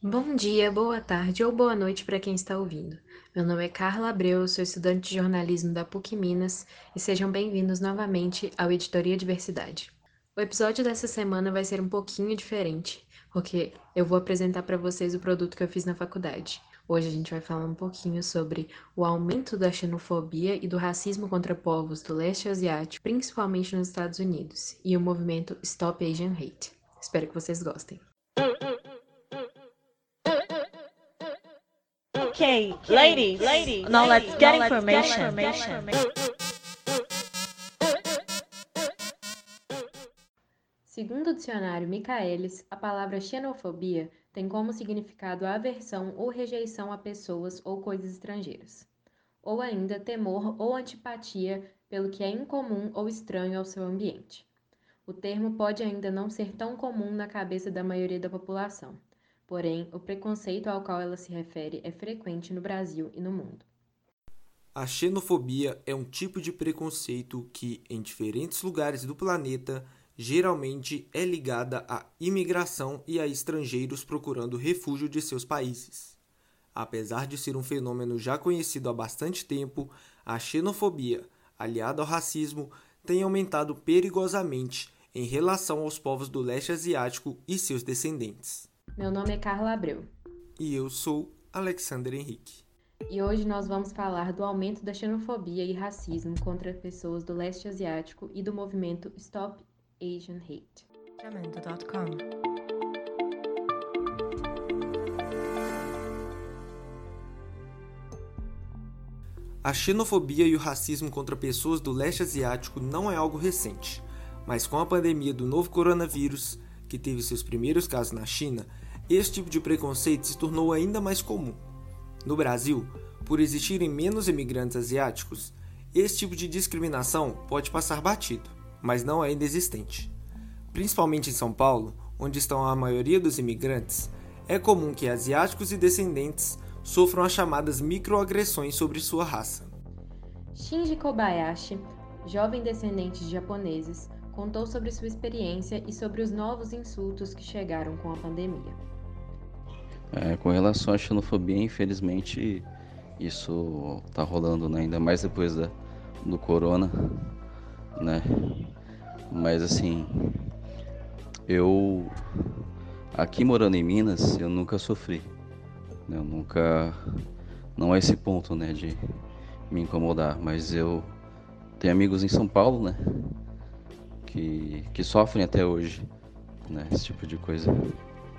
Bom dia, boa tarde ou boa noite para quem está ouvindo. Meu nome é Carla Abreu, sou estudante de jornalismo da PUC Minas e sejam bem-vindos novamente ao Editoria Diversidade. O episódio dessa semana vai ser um pouquinho diferente, porque eu vou apresentar para vocês o produto que eu fiz na faculdade. Hoje a gente vai falar um pouquinho sobre o aumento da xenofobia e do racismo contra povos do leste asiático, principalmente nos Estados Unidos, e o movimento Stop Asian Hate. Espero que vocês gostem. Okay, ladies, ladies. Now let's get information. Segundo o dicionário Michaelis, a palavra xenofobia tem como significado a aversão ou rejeição a pessoas ou coisas estrangeiras, ou ainda temor ou antipatia pelo que é incomum ou estranho ao seu ambiente. O termo pode ainda não ser tão comum na cabeça da maioria da população Porém, o preconceito ao qual ela se refere é frequente no Brasil e no mundo. A xenofobia é um tipo de preconceito que, em diferentes lugares do planeta, geralmente é ligada à imigração e a estrangeiros procurando refúgio de seus países. Apesar de ser um fenômeno já conhecido há bastante tempo, a xenofobia, aliada ao racismo, tem aumentado perigosamente em relação aos povos do leste asiático e seus descendentes. Meu nome é Carla Abreu. E eu sou Alexander Henrique. E hoje nós vamos falar do aumento da xenofobia e racismo contra pessoas do leste asiático e do movimento Stop Asian Hate. A xenofobia e o racismo contra pessoas do leste asiático não é algo recente, mas com a pandemia do novo coronavírus, que teve seus primeiros casos na China, esse tipo de preconceito se tornou ainda mais comum. No Brasil, por existirem menos imigrantes asiáticos, esse tipo de discriminação pode passar batido, mas não é inexistente. Principalmente em São Paulo, onde estão a maioria dos imigrantes, é comum que asiáticos e descendentes sofram as chamadas microagressões sobre sua raça. Shinji Kobayashi, jovem descendente de japoneses, contou sobre sua experiência e sobre os novos insultos que chegaram com a pandemia. É, com relação à xenofobia, infelizmente, isso tá rolando, né? ainda mais depois da, do corona, né? Mas assim, eu aqui morando em Minas, eu nunca sofri. Né? Eu nunca. Não é esse ponto, né, de me incomodar, mas eu tenho amigos em São Paulo, né? Que, que sofrem até hoje, né? Esse tipo de coisa.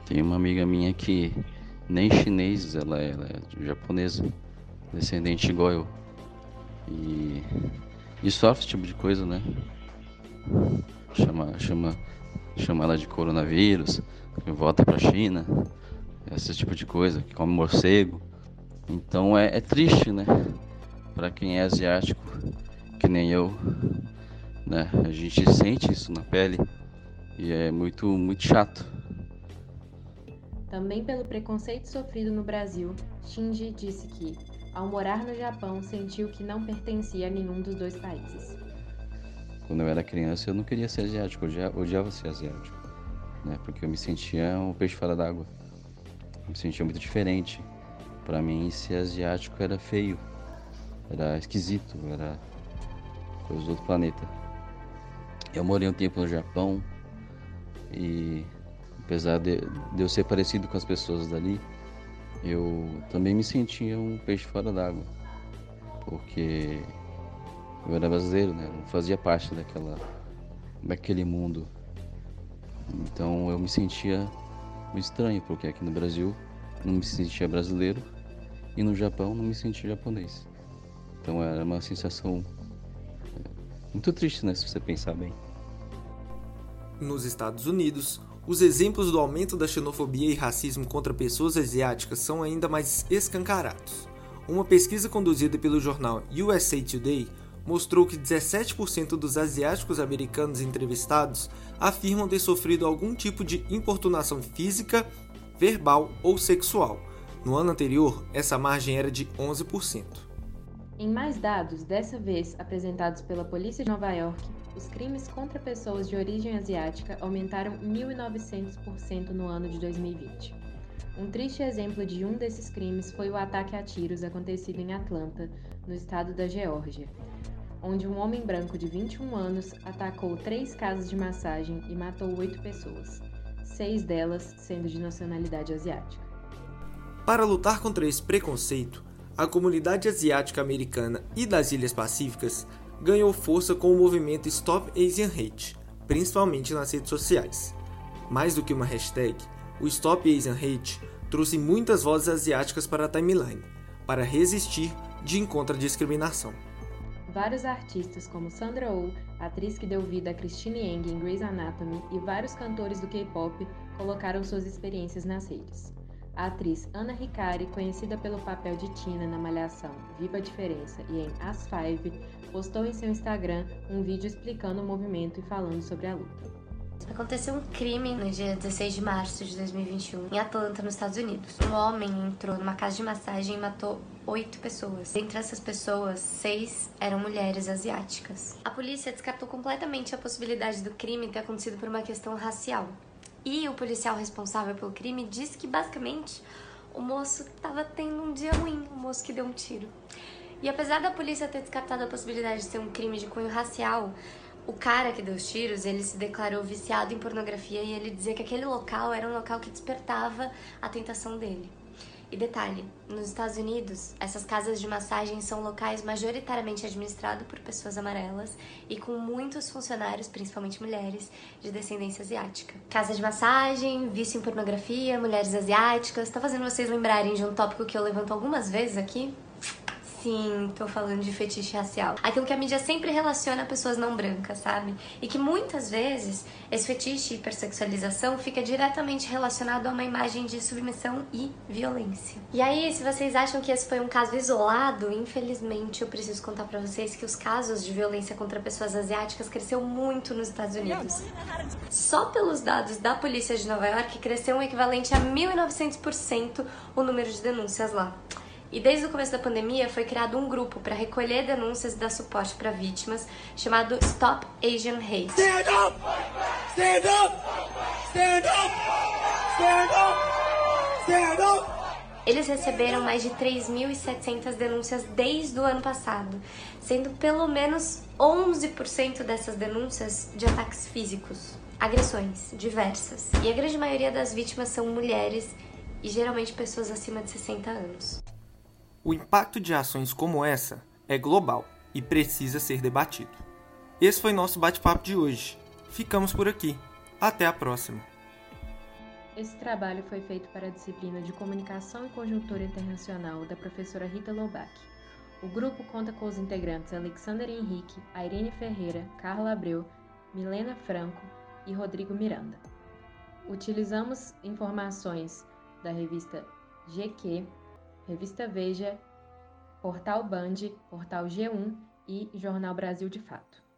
Tem uma amiga minha que nem chinês, ela é, ela é japonesa, descendente igual eu. E, e sofre esse tipo de coisa, né? Chama, chama, chama ela de coronavírus, volta pra China, esse tipo de coisa, que come morcego. Então é, é triste, né? Para quem é asiático, que nem eu, né? A gente sente isso na pele e é muito, muito chato. Também pelo preconceito sofrido no Brasil, Shinji disse que, ao morar no Japão, sentiu que não pertencia a nenhum dos dois países. Quando eu era criança, eu não queria ser asiático, eu odiava ser asiático, né? Porque eu me sentia um peixe fora d'água. Me sentia muito diferente. Para mim, ser asiático era feio, era esquisito, era coisa do outro planeta. Eu morei um tempo no Japão e apesar de, de, eu ser parecido com as pessoas dali, eu também me sentia um peixe fora d'água, porque eu era brasileiro, né? Eu não fazia parte daquela, daquele mundo. Então eu me sentia estranho, porque aqui no Brasil não me sentia brasileiro e no Japão não me sentia japonês. Então era uma sensação é, muito triste, né? Se você pensar bem. Nos Estados Unidos, os exemplos do aumento da xenofobia e racismo contra pessoas asiáticas são ainda mais escancarados. Uma pesquisa conduzida pelo jornal USA Today mostrou que 17% dos asiáticos americanos entrevistados afirmam ter sofrido algum tipo de importunação física, verbal ou sexual. No ano anterior, essa margem era de 11%. Em mais dados, dessa vez apresentados pela Polícia de Nova York, os crimes contra pessoas de origem asiática aumentaram 1.900% no ano de 2020. Um triste exemplo de um desses crimes foi o ataque a tiros acontecido em Atlanta, no estado da Geórgia, onde um homem branco de 21 anos atacou três casas de massagem e matou oito pessoas, seis delas sendo de nacionalidade asiática. Para lutar contra esse preconceito, a comunidade asiática americana e das Ilhas Pacíficas ganhou força com o movimento Stop Asian Hate, principalmente nas redes sociais. Mais do que uma hashtag, o Stop Asian Hate trouxe muitas vozes asiáticas para a timeline, para resistir de encontro à discriminação. Vários artistas como Sandra Oh, atriz que deu vida a Christine Yang em Grey's Anatomy, e vários cantores do K-pop colocaram suas experiências nas redes. A atriz Ana Hikari, conhecida pelo papel de Tina na Malhação Viva a Diferença e em As Five, postou em seu Instagram um vídeo explicando o movimento e falando sobre a luta. Aconteceu um crime no dia 16 de março de 2021 em Atlanta, nos Estados Unidos. Um homem entrou numa casa de massagem e matou oito pessoas. Dentre essas pessoas, seis eram mulheres asiáticas. A polícia descartou completamente a possibilidade do crime ter acontecido por uma questão racial. E o policial responsável pelo crime disse que basicamente o moço estava tendo um dia ruim, o moço que deu um tiro. E apesar da polícia ter descartado a possibilidade de ser um crime de cunho racial, o cara que deu os tiros, ele se declarou viciado em pornografia e ele dizia que aquele local era um local que despertava a tentação dele. E detalhe, nos Estados Unidos, essas casas de massagem são locais majoritariamente administrados por pessoas amarelas e com muitos funcionários, principalmente mulheres, de descendência asiática. Casa de massagem, vício em pornografia, mulheres asiáticas, tá fazendo vocês lembrarem de um tópico que eu levanto algumas vezes aqui? Sim, tô falando de fetiche racial. Aquilo que a mídia sempre relaciona a pessoas não brancas, sabe? E que muitas vezes esse fetiche e hipersexualização fica diretamente relacionado a uma imagem de submissão e violência. E aí, se vocês acham que esse foi um caso isolado, infelizmente eu preciso contar para vocês que os casos de violência contra pessoas asiáticas cresceu muito nos Estados Unidos. Só pelos dados da polícia de Nova York cresceu um equivalente a 1900% o número de denúncias lá. E desde o começo da pandemia foi criado um grupo para recolher denúncias e dar suporte para vítimas, chamado Stop Asian Hate. Stand up! Stand up! Stand up! Stand up! Stand up! Eles receberam mais de 3.700 denúncias desde o ano passado, sendo pelo menos 11% dessas denúncias de ataques físicos, agressões diversas. E a grande maioria das vítimas são mulheres e geralmente pessoas acima de 60 anos. O impacto de ações como essa é global e precisa ser debatido. Esse foi nosso bate-papo de hoje. Ficamos por aqui. Até a próxima. Esse trabalho foi feito para a disciplina de Comunicação e Conjuntura Internacional da professora Rita Lobac. O grupo conta com os integrantes Alexander Henrique, Irene Ferreira, Carla Abreu, Milena Franco e Rodrigo Miranda. Utilizamos informações da revista GQ, Revista Veja, Portal Band, Portal G1 e Jornal Brasil de Fato.